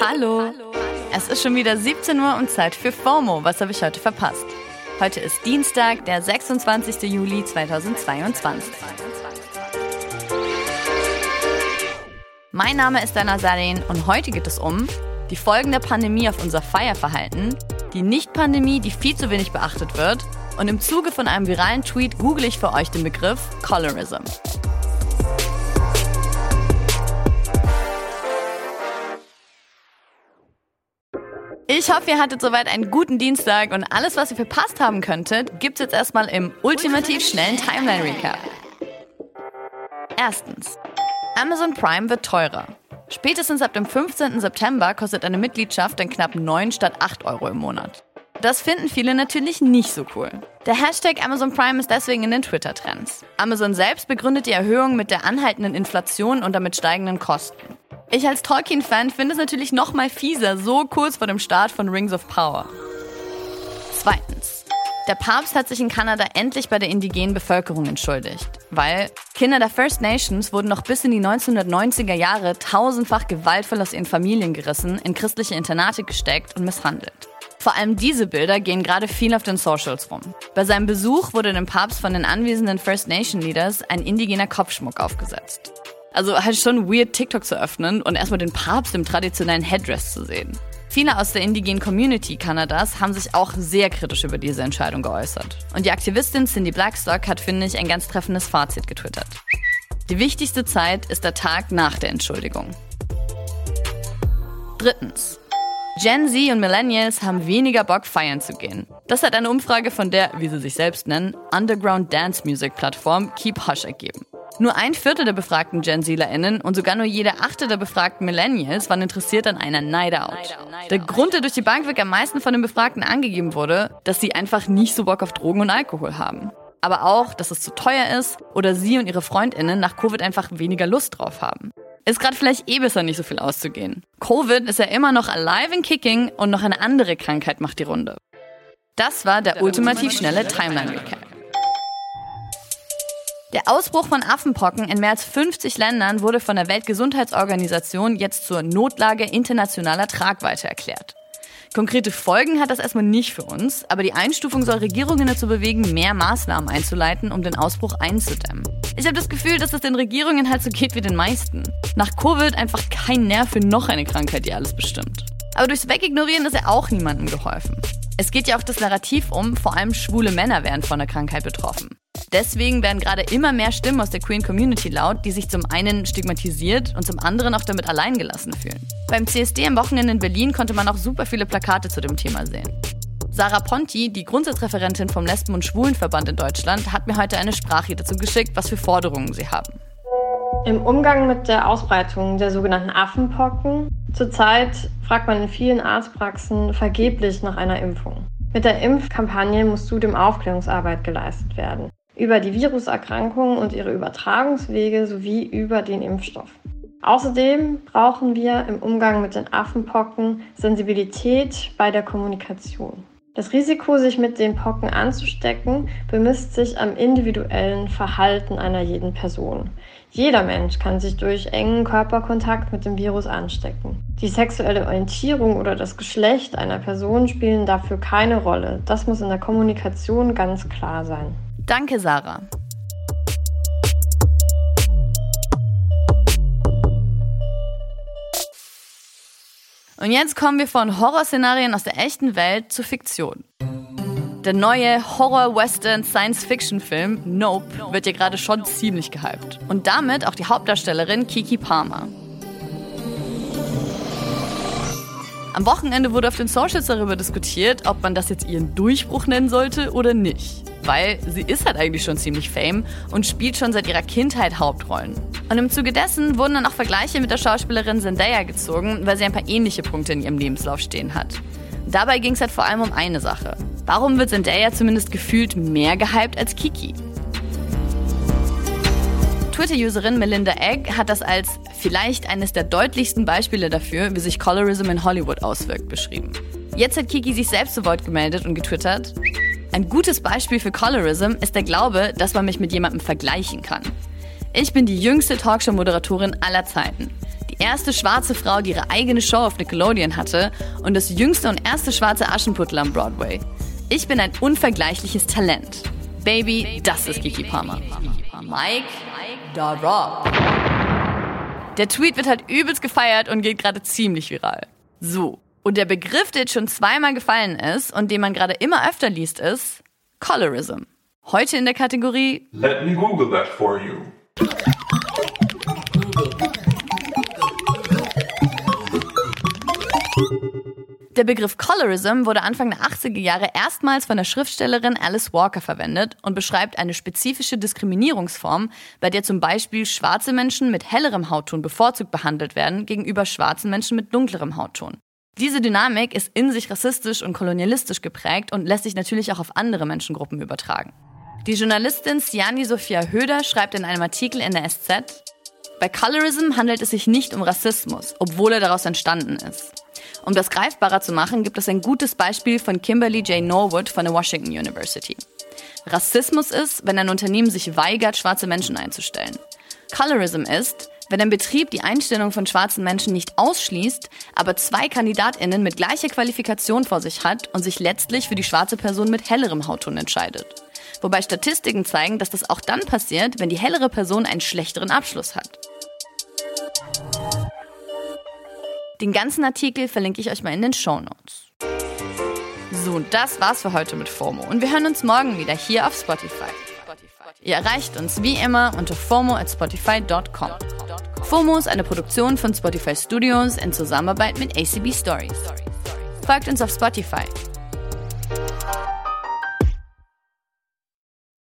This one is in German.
Hallo. Es ist schon wieder 17 Uhr und Zeit für FOMO. Was habe ich heute verpasst? Heute ist Dienstag, der 26. Juli 2022. Mein Name ist Dana Sarin und heute geht es um die Folgen der Pandemie auf unser Feierverhalten, die Nicht-Pandemie, die viel zu wenig beachtet wird und im Zuge von einem viralen Tweet google ich für euch den Begriff Colorism. Ich hoffe, ihr hattet soweit einen guten Dienstag und alles, was ihr verpasst haben könntet, gibt's jetzt erstmal im ultimativ schnellen Timeline Recap. Erstens. Amazon Prime wird teurer. Spätestens ab dem 15. September kostet eine Mitgliedschaft dann knapp 9 statt 8 Euro im Monat. Das finden viele natürlich nicht so cool. Der Hashtag Amazon Prime ist deswegen in den Twitter-Trends. Amazon selbst begründet die Erhöhung mit der anhaltenden Inflation und damit steigenden Kosten. Ich als Tolkien-Fan finde es natürlich noch mal fieser, so kurz vor dem Start von Rings of Power. Zweitens. Der Papst hat sich in Kanada endlich bei der indigenen Bevölkerung entschuldigt, weil Kinder der First Nations wurden noch bis in die 1990er Jahre tausendfach gewaltvoll aus ihren Familien gerissen, in christliche Internate gesteckt und misshandelt. Vor allem diese Bilder gehen gerade viel auf den Socials rum. Bei seinem Besuch wurde dem Papst von den anwesenden First Nation Leaders ein indigener Kopfschmuck aufgesetzt. Also halt schon weird, TikTok zu öffnen und erstmal den Papst im traditionellen Headdress zu sehen. Viele aus der indigenen Community Kanadas haben sich auch sehr kritisch über diese Entscheidung geäußert. Und die Aktivistin Cindy Blackstock hat, finde ich, ein ganz treffendes Fazit getwittert. Die wichtigste Zeit ist der Tag nach der Entschuldigung. Drittens. Gen Z und Millennials haben weniger Bock, feiern zu gehen. Das hat eine Umfrage von der, wie sie sich selbst nennen, Underground Dance Music Plattform Keep Hush ergeben. Nur ein Viertel der befragten Gen ZlerInnen und sogar nur jede achte der befragten Millennials waren interessiert an einer Night Out. Der Grund, der durch die Bank weg am meisten von den Befragten angegeben wurde, dass sie einfach nicht so Bock auf Drogen und Alkohol haben. Aber auch, dass es zu teuer ist oder sie und ihre FreundInnen nach Covid einfach weniger Lust drauf haben. Ist gerade vielleicht eh besser, nicht so viel auszugehen. Covid ist ja immer noch alive and kicking und noch eine andere Krankheit macht die Runde. Das war der, der ultimativ schnelle Timeline-Recap. Der Ausbruch von Affenpocken in mehr als 50 Ländern wurde von der Weltgesundheitsorganisation jetzt zur Notlage internationaler Tragweite erklärt. Konkrete Folgen hat das erstmal nicht für uns, aber die Einstufung soll Regierungen dazu bewegen, mehr Maßnahmen einzuleiten, um den Ausbruch einzudämmen. Ich habe das Gefühl, dass es den Regierungen halt so geht wie den meisten. Nach Covid einfach kein Nerv für noch eine Krankheit, die alles bestimmt. Aber durchs Wegignorieren ist ja auch niemandem geholfen. Es geht ja auch das Narrativ um, vor allem schwule Männer wären von der Krankheit betroffen. Deswegen werden gerade immer mehr Stimmen aus der Queen Community laut, die sich zum einen stigmatisiert und zum anderen auch damit alleingelassen fühlen. Beim CSD am Wochenende in Berlin konnte man auch super viele Plakate zu dem Thema sehen. Sarah Ponti, die Grundsatzreferentin vom Lesben- und Schwulenverband in Deutschland, hat mir heute eine Sprache dazu geschickt, was für Forderungen sie haben. Im Umgang mit der Ausbreitung der sogenannten Affenpocken zurzeit fragt man in vielen Arztpraxen vergeblich nach einer Impfung. Mit der Impfkampagne muss zudem Aufklärungsarbeit geleistet werden über die Viruserkrankungen und ihre Übertragungswege sowie über den Impfstoff. Außerdem brauchen wir im Umgang mit den Affenpocken Sensibilität bei der Kommunikation. Das Risiko, sich mit den Pocken anzustecken, bemisst sich am individuellen Verhalten einer jeden Person. Jeder Mensch kann sich durch engen Körperkontakt mit dem Virus anstecken. Die sexuelle Orientierung oder das Geschlecht einer Person spielen dafür keine Rolle. Das muss in der Kommunikation ganz klar sein. Danke, Sarah. Und jetzt kommen wir von Horrorszenarien aus der echten Welt zur Fiktion. Der neue Horror-Western-Science-Fiction-Film Nope wird ja gerade schon ziemlich gehypt. Und damit auch die Hauptdarstellerin Kiki Palmer. Am Wochenende wurde auf den Socials darüber diskutiert, ob man das jetzt ihren Durchbruch nennen sollte oder nicht weil sie ist halt eigentlich schon ziemlich fame und spielt schon seit ihrer Kindheit Hauptrollen. Und im Zuge dessen wurden dann auch Vergleiche mit der Schauspielerin Zendaya gezogen, weil sie ein paar ähnliche Punkte in ihrem Lebenslauf stehen hat. Dabei ging es halt vor allem um eine Sache. Warum wird Zendaya zumindest gefühlt mehr gehypt als Kiki? Twitter-Userin Melinda Egg hat das als vielleicht eines der deutlichsten Beispiele dafür, wie sich Colorism in Hollywood auswirkt, beschrieben. Jetzt hat Kiki sich selbst zu Wort gemeldet und getwittert, ein gutes Beispiel für Colorism ist der Glaube, dass man mich mit jemandem vergleichen kann. Ich bin die jüngste Talkshow-Moderatorin aller Zeiten. Die erste schwarze Frau, die ihre eigene Show auf Nickelodeon hatte und das jüngste und erste schwarze Aschenputtel am Broadway. Ich bin ein unvergleichliches Talent. Baby, das ist Kiki Palmer. Mike, da Rob. Der Tweet wird halt übelst gefeiert und geht gerade ziemlich viral. So. Und der Begriff, der jetzt schon zweimal gefallen ist und den man gerade immer öfter liest, ist Colorism. Heute in der Kategorie Let me Google that for you. Der Begriff Colorism wurde Anfang der 80er Jahre erstmals von der Schriftstellerin Alice Walker verwendet und beschreibt eine spezifische Diskriminierungsform, bei der zum Beispiel schwarze Menschen mit hellerem Hautton bevorzugt behandelt werden gegenüber schwarzen Menschen mit dunklerem Hautton. Diese Dynamik ist in sich rassistisch und kolonialistisch geprägt und lässt sich natürlich auch auf andere Menschengruppen übertragen. Die Journalistin Siani Sophia Höder schreibt in einem Artikel in der SZ, bei Colorism handelt es sich nicht um Rassismus, obwohl er daraus entstanden ist. Um das greifbarer zu machen, gibt es ein gutes Beispiel von Kimberly J. Norwood von der Washington University. Rassismus ist, wenn ein Unternehmen sich weigert, schwarze Menschen einzustellen. Colorism ist, wenn ein Betrieb die Einstellung von schwarzen Menschen nicht ausschließt, aber zwei KandidatInnen mit gleicher Qualifikation vor sich hat und sich letztlich für die schwarze Person mit hellerem Hautton entscheidet. Wobei Statistiken zeigen, dass das auch dann passiert, wenn die hellere Person einen schlechteren Abschluss hat. Den ganzen Artikel verlinke ich euch mal in den Show Notes. So, das war's für heute mit FOMO und wir hören uns morgen wieder hier auf Spotify. Ihr erreicht uns wie immer unter FOMO at Spotify.com. FOMO ist eine Produktion von Spotify Studios in Zusammenarbeit mit ACB Stories. Folgt uns auf Spotify